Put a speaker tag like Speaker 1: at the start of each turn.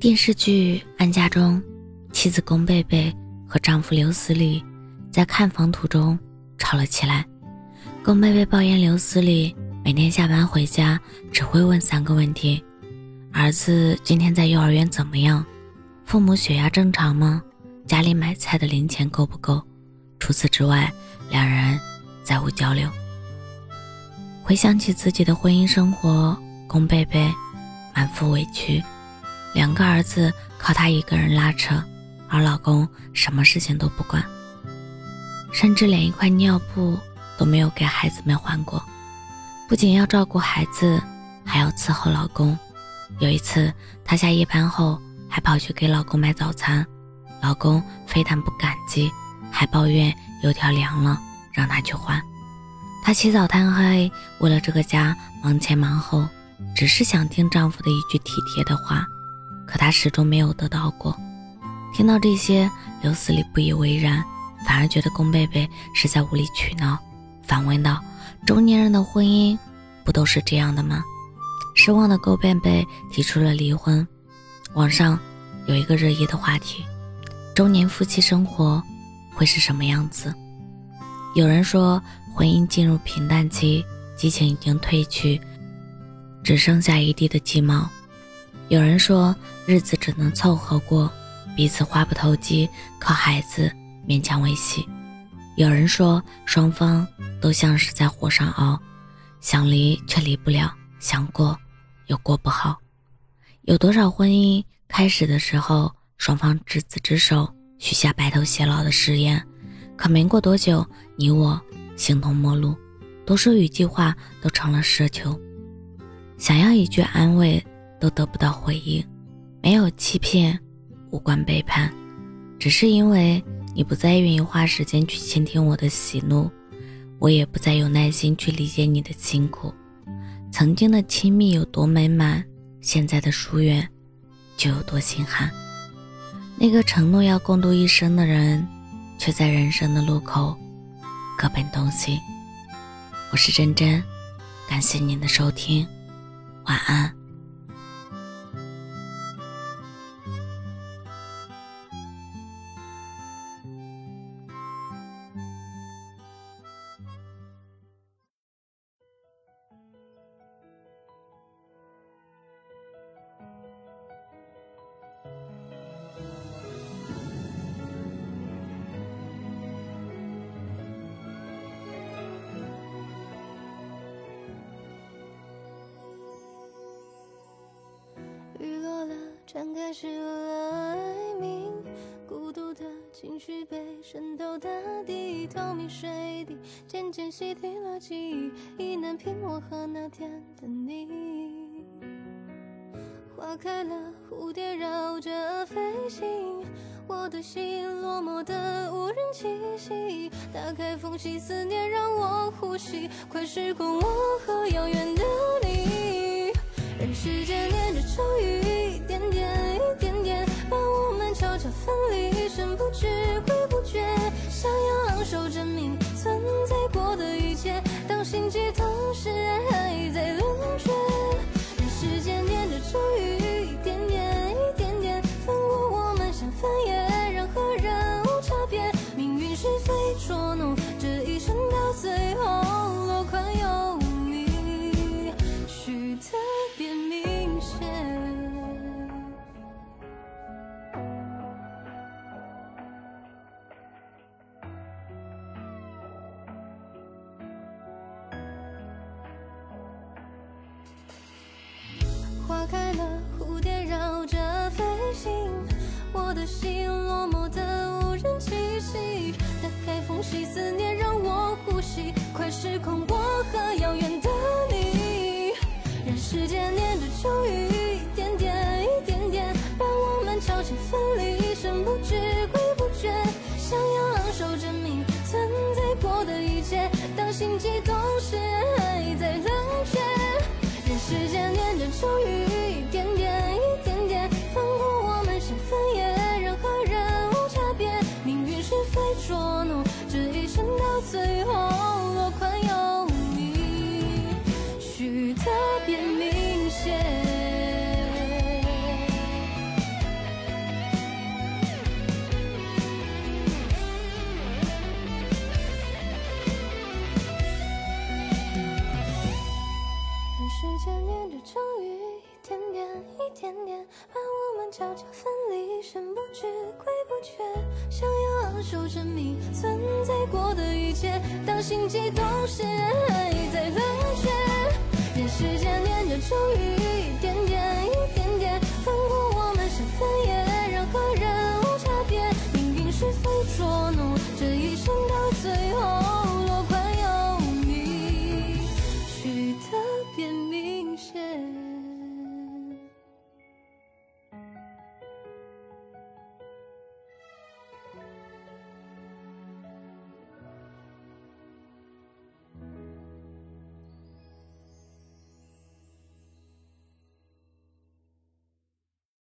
Speaker 1: 电视剧《安家》中，妻子龚贝贝和丈夫刘思礼在看房途中吵了起来。龚贝贝抱怨刘思礼每天下班回家只会问三个问题：儿子今天在幼儿园怎么样？父母血压正常吗？家里买菜的零钱够不够？除此之外，两人再无交流。回想起自己的婚姻生活，龚贝贝满腹委屈。两个儿子靠她一个人拉扯，而老公什么事情都不管，甚至连一块尿布都没有给孩子们换过。不仅要照顾孩子，还要伺候老公。有一次，她下夜班后还跑去给老公买早餐，老公非但不感激，还抱怨油条凉了，让她去换。她起早贪黑，为了这个家忙前忙后，只是想听丈夫的一句体贴的话。可他始终没有得到过。听到这些，刘思礼不以为然，反而觉得龚贝贝是在无理取闹，反问道：“中年人的婚姻不都是这样的吗？”失望的龚贝贝提出了离婚。网上有一个热议的话题：中年夫妻生活会是什么样子？有人说，婚姻进入平淡期，激情已经褪去，只剩下一地的鸡毛。有人说日子只能凑合过，彼此话不投机，靠孩子勉强维系。有人说双方都像是在火上熬，想离却离不了，想过又过不好。有多少婚姻开始的时候双方执子之手，许下白头偕老的誓言，可没过多久，你我形同陌路，多说一句话都成了奢求，想要一句安慰。都得不到回应，没有欺骗，无关背叛，只是因为你不再愿意花时间去倾听我的喜怒，我也不再有耐心去理解你的辛苦。曾经的亲密有多美满，现在的疏远就有多心寒。那个承诺要共度一生的人，却在人生的路口各奔东西。我是真真，感谢您的收听，晚安。
Speaker 2: 展开始了哀鸣，孤独的情绪被渗透大地，透明水滴渐渐洗涤了记忆，意难平我和那天的你。花开了，蝴蝶绕着飞行，我的心落寞的无人栖息。打开缝隙，思念让我呼吸，快时空，我和遥远的你，任时间念着咒语一点点一点点把我们悄悄分离深不知不觉想要昂首证明存在过的一切当心悸同是爱我的心落寞的无人栖息。打开缝隙，思念让我呼吸，快失控，我和遥远的你，任时间念着咒语，把我们悄悄分离神不知鬼不觉想要昂首证明存在过的一切当心悸动时还在冷却